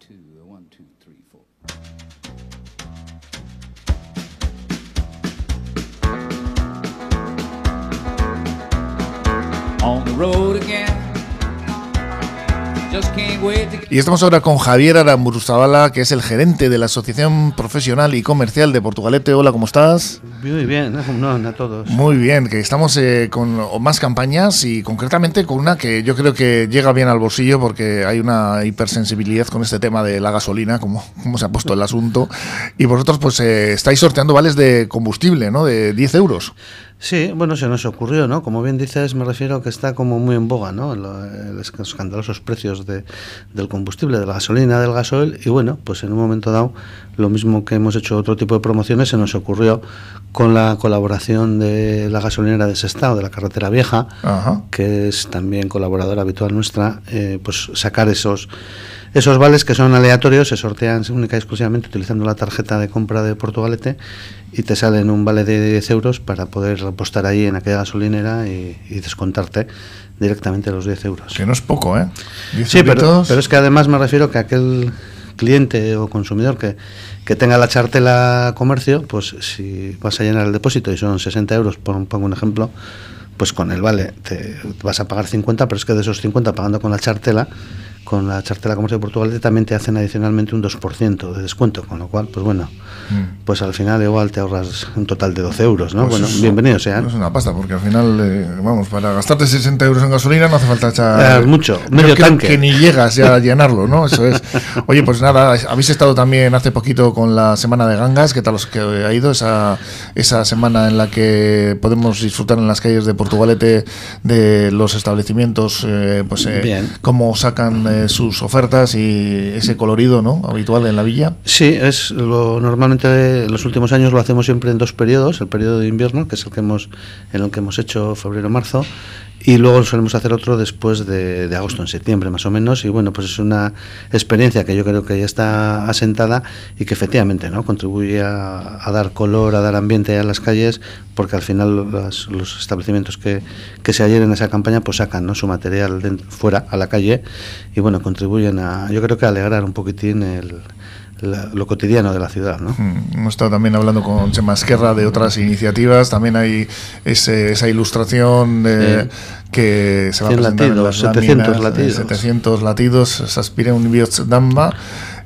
two, uh, one, two, three, four. On the road again. Y estamos ahora con Javier Aramburuzabala, que es el gerente de la Asociación Profesional y Comercial de Portugalete. Hola, ¿cómo estás? Muy bien, no, a todos. Muy bien, que estamos eh, con más campañas y concretamente con una que yo creo que llega bien al bolsillo porque hay una hipersensibilidad con este tema de la gasolina, como, como se ha puesto el asunto. Y vosotros pues eh, estáis sorteando vales de combustible, ¿no? De 10 euros. Sí, bueno, se nos ocurrió, ¿no? Como bien dices, me refiero a que está como muy en boga, ¿no? Los escandalosos precios de, del combustible, de la gasolina, del gasoil, y bueno, pues en un momento dado, lo mismo que hemos hecho otro tipo de promociones, se nos ocurrió con la colaboración de la gasolinera de Sestao, de la carretera vieja, que es también colaboradora habitual nuestra, eh, pues sacar esos esos vales que son aleatorios se sortean única y exclusivamente utilizando la tarjeta de compra de Portugalete y te salen un vale de 10 euros para poder apostar ahí en aquella gasolinera y, descontarte directamente los 10 euros. Que no es poco, ¿eh? Sí, pero, pero, es que además me refiero que aquel cliente o consumidor que, que tenga la chartela comercio, pues si vas a llenar el depósito y son 60 euros, pongo un ejemplo, pues con el vale te vas a pagar 50, pero es que de esos 50 pagando con la chartela con la chartela comercio de Portugal también te hacen adicionalmente un 2% de descuento, con lo cual, pues bueno, mm. pues al final igual te ahorras un total de 12 euros, ¿no? Pues bueno, bienvenido sea. es una pasta, porque al final, eh, vamos, para gastarte 60 euros en gasolina no hace falta echar... mucho, medio tanque. Que ni llegas ya a llenarlo, ¿no? Eso es. Oye, pues nada, habéis estado también hace poquito con la Semana de Gangas, ¿qué tal os que ha ido esa, esa semana en la que podemos disfrutar en las calles de Portugalete de los establecimientos, eh, pues eh, cómo sacan sus ofertas y ese colorido ¿no? habitual en la villa? Sí, es lo normalmente en los últimos años lo hacemos siempre en dos periodos, el periodo de invierno, que es el que hemos en el que hemos hecho febrero-marzo, y luego solemos hacer otro después de, agosto, en septiembre más o menos. Y bueno, pues es una experiencia que yo creo que ya está asentada y que efectivamente ¿no? contribuye a, dar color, a dar ambiente a las calles, porque al final los establecimientos que, que se adhieren a esa campaña pues sacan ¿no? su material fuera a la calle y bueno, contribuyen a, yo creo que a alegrar un poquitín el, lo cotidiano de la ciudad. ¿no? Mm, hemos estado también hablando con Chema Esquerra de otras iniciativas, también hay esa ilustración de, que se va a presentar latidos, 700 latidos. 700 latidos, se aspira un Damba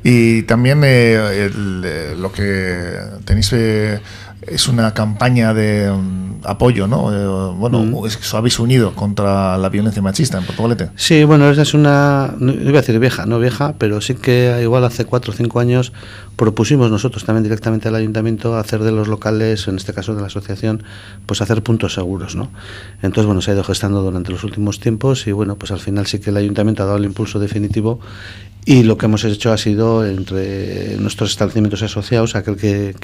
y también eh, eh, lo que tenéis... Eh, es una campaña de mm, apoyo, ¿no? Eh, bueno, mm. es que os habéis unido contra la violencia machista en Portugalete. Sí, bueno, esa es una, no iba a decir vieja, no vieja, pero sí que igual hace cuatro o cinco años propusimos nosotros también directamente al ayuntamiento hacer de los locales, en este caso de la asociación, pues hacer puntos seguros, ¿no? Entonces, bueno, se ha ido gestando durante los últimos tiempos y bueno, pues al final sí que el ayuntamiento ha dado el impulso definitivo y lo que hemos hecho ha sido entre nuestros establecimientos asociados, aquel que,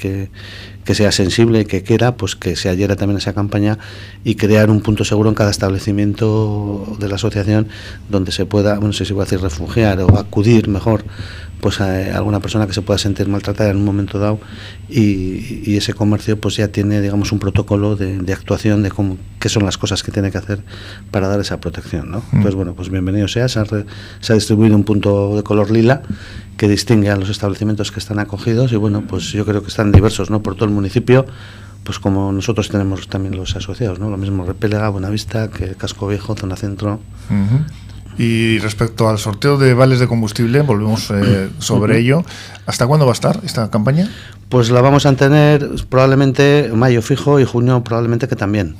que, sea sensible, que quiera, pues que se adhiera también esa campaña y crear un punto seguro en cada establecimiento de la asociación donde se pueda, no sé si voy a decir refugiar o acudir mejor pues a alguna persona que se pueda sentir maltratada en un momento dado y, ese comercio pues ya tiene digamos un protocolo de, actuación de cómo, qué son las cosas que tiene que hacer para dar esa protección ¿no? Mm. entonces bueno pues bienvenido sea. Se ha, se ha, distribuido un punto de color lila que distingue a los establecimientos que están acogidos y bueno pues yo creo que están diversos no por todo el municipio pues como nosotros tenemos también los asociados no lo mismo Repélega Buenavista que Casco Viejo zona centro y respecto al sorteo de vales de combustible, volvemos eh, sobre ello. ¿Hasta cuándo va a estar esta campaña? Pues la vamos a tener probablemente mayo fijo y junio probablemente que también.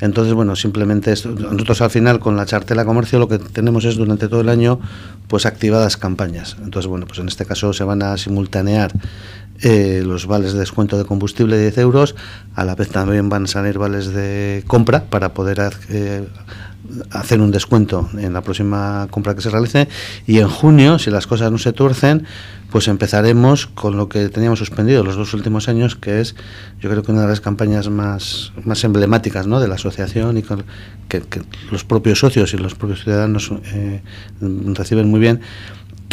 Entonces, bueno, simplemente nosotros al final con la chartela comercio lo que tenemos es durante todo el año pues activadas campañas. Entonces, bueno, pues en este caso se van a simultanear eh, los vales de descuento de combustible de 10 euros, a la vez también van a salir vales de compra para poder eh, hacer un descuento en la próxima compra que se realice y en junio, si las cosas no se tuercen, pues empezaremos con lo que teníamos suspendido los dos últimos años, que es yo creo que una de las campañas más, más emblemáticas ¿no? de la asociación y que, los propios socios y los propios ciudadanos eh, reciben muy bien,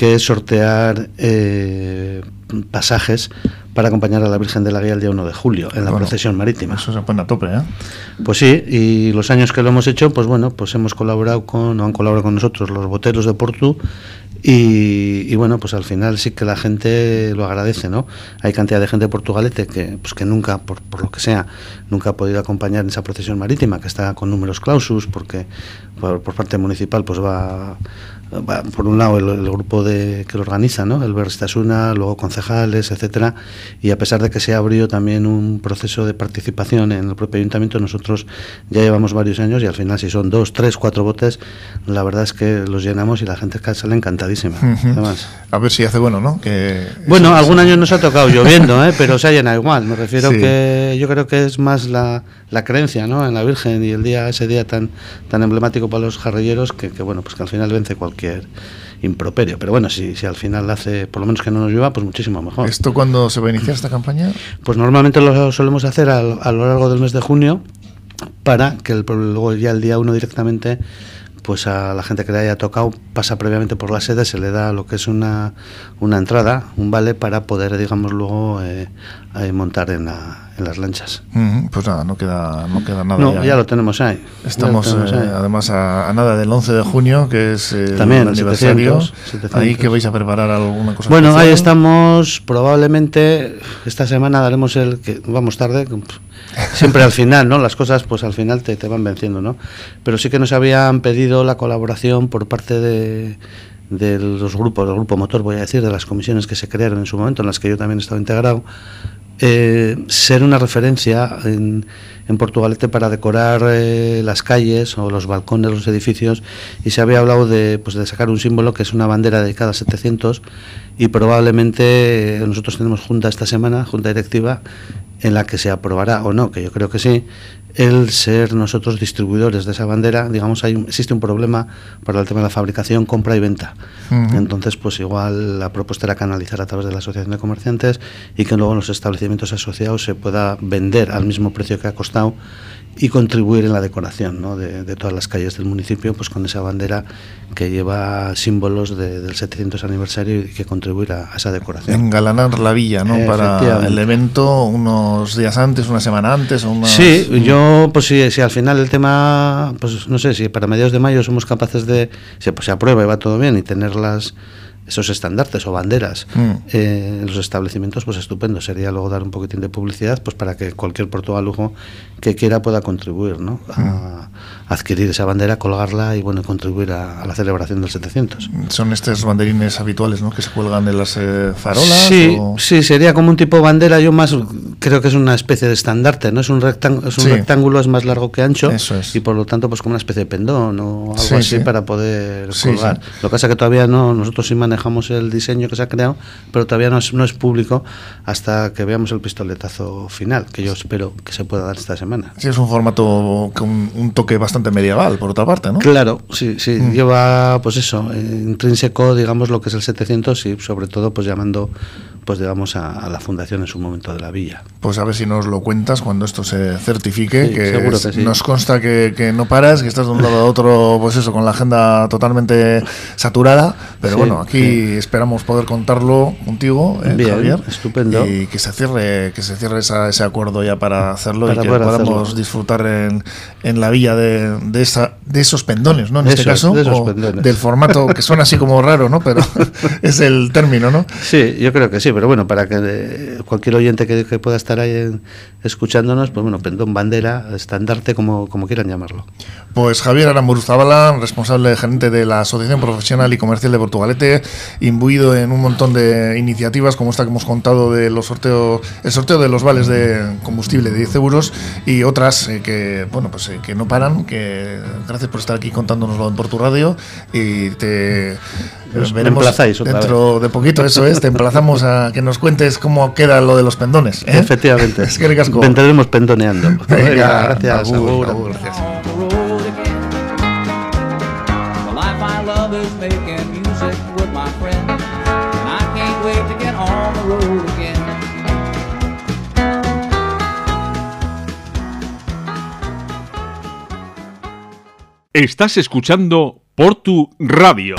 que es sortear eh, pasajes para acompañar a la Virgen de la Guía el día 1 de julio en la procesión marítima. Eso se pone a tope, ¿eh? Pues sí, y los años que lo hemos hecho, pues bueno, pues hemos colaborado con, o han colaborado con nosotros los boteros de Portu Y, y, bueno, pues al final sí que la gente lo agradece, ¿no? Hay cantidad de gente de Portugalete que, pues que nunca, por, por lo que sea, nunca ha podido acompañar en esa procesión marítima, que está con números clausus, porque por, por parte municipal pues va va, por un lado el, el, grupo de, que lo organiza, ¿no? el Beristasuna, luego concejales, etcétera, y a pesar de que se abrió también un proceso de participación en el propio ayuntamiento, nosotros ya llevamos varios años y al final si son dos, tres, cuatro botes, la verdad es que los llenamos y la gente sale encantadísima. Además. A ver si hace bueno, ¿no? Que Bueno, algún año nos ha tocado lloviendo, ¿eh? pero se ha llenado igual. Me refiero Sí. que yo creo que es más la, la creencia ¿no? en la Virgen y el día ese día tan, tan emblemático para los jarrilleros que, que, bueno, pues que al final vence cualquier improperio. Pero bueno, si, si al final hace, por lo menos que no nos llueva, pues muchísimo mejor. ¿Esto cuándo se va a iniciar esta campaña? Pues normalmente lo solemos hacer al- a, lo largo del mes de junio para que el- luego ya el día 1 directamente pues a la gente que le haya tocado pasa previamente por la sede, se le da lo que es una, una entrada, un vale para poder, digamos, luego eh, montar en, la- en las lanchas. Pues nada, no queda, no queda nada. No, ya, ya ¿eh? lo tenemos ahí. Estamos tenemos eh, ahí. además a, a nada del 11 de junio, que es eh, También, el aniversario. 700, 700. Ahí que vais a preparar alguna cosa. Bueno, ahí estamos. Probablemente esta semana daremos el que vamos tarde. Siempre al final, ¿no? Las cosas, pues al final te, te van venciendo, ¿no? Pero sí que nos habían pedido la colaboración por parte de, de los grupos, del grupo motor, voy a decir, de las comisiones que se crearon en su momento, en las que yo también estaba integrado, eh, ser una referencia en, en Portugalete para decorar eh, las calles o los balcones los edificios y se había hablado de, pues, de sacar un símbolo que es una bandera dedicada a 700 y probablemente eh, nosotros tenemos junta esta semana, junta directiva, en la que se aprobará o no, que yo creo que sí, el ser nosotros distribuidores de esa bandera, digamos, hay existe un problema para el tema de la fabricación, compra y venta. Entonces, pues igual la propuesta era canalizar a través de la Asociación de Comerciantes y que luego en los establecimientos asociados se pueda vender al mismo precio que ha costado y contribuir en la decoración ¿no? de, de todas las calles del municipio pues con esa bandera que lleva símbolos de- del 700 aniversario y que contribuir a, a esa decoración. Engalanar la villa, ¿no? Para el evento unos días antes, una semana antes o unas- Sí, yo, pues si, si al final el tema, pues no sé, si para mediados de mayo somos capaces de, si pues, se aprueba y va todo bien y tener las, esos estandartes o banderas Mm. eh, en los establecimientos, pues estupendo. Sería luego dar un poquitín de publicidad pues para que cualquier portugalujo que quiera pueda contribuir, ¿no? A, a adquirir esa bandera, colgarla y bueno, contribuir a, a la celebración del 700. Son estos banderines habituales, ¿no? Que se cuelgan de las eh, farolas. Sí, o- sí, sería como un tipo de bandera. Yo más creo que es una especie de estandarte, ¿no? Es un, rectángulo, es un Sí. rectángulo, es más largo que ancho. Eso es. Y por lo tanto, pues como una especie de pendón o algo Sí, así sí. para poder colgar. Lo que pasa es que todavía no, nosotros sí manejamos el diseño que se ha creado, pero todavía no es, no es público hasta que veamos el pistoletazo final, que yo espero que se pueda dar esta semana. Sí, es un formato con un toque bastante medieval, por otra parte, ¿no? Claro, sí, sí, Mm. lleva pues eso, eh, intrínseco, digamos, lo que es el 700 y sobre todo pues llamando pues digamos a, a la fundación en su momento de la villa. Pues a ver si nos lo cuentas cuando esto se certifique, Sí, que, seguro es- que sí. nos consta que, que no paras, que estás de un lado a otro, pues eso, con la agenda totalmente saturada, pero Sí, bueno, aquí esperamos poder contarlo contigo, eh, Bien, Javier, estupendo. y que se cierre, que se cierre esa- ese acuerdo ya para hacerlo Para y que podamos hacerlo. disfrutar en, en la villa de, de, esa, de esos pendones, ¿no? En este caso, de o del formato que suena así como raro, ¿no? Pero es el término, ¿no? Sí, yo creo que sí, pero bueno, para que eh, cualquier oyente que, que pueda estar ahí en- escuchándonos, pues bueno, pendón, bandera, estandarte, como, como quieran llamarlo. Pues Javier Aramburuzabala, responsable gerente de la Asociación Profesional y Comercial de Portugalete, imbuido en un montón de iniciativas como esta que hemos contado de los sorteos, el sorteo de los vales de combustible de 10 euros y otras eh, que bueno pues eh, que no paran. Que gracias por estar aquí contándonoslo en Portu Radio y te Pues veremos emplazáis otra dentro de poquito. Eso es, te emplazamos a que nos cuentes cómo queda lo de los pendones. ¿eh? Efectivamente. Es que. Vendremos pendoneando. Venga, gracias. agur, agur. agur, gracias. on the road again. The life I love is making music with my friends, and I can't wait to get on the road again. Estás escuchando Portu Radio.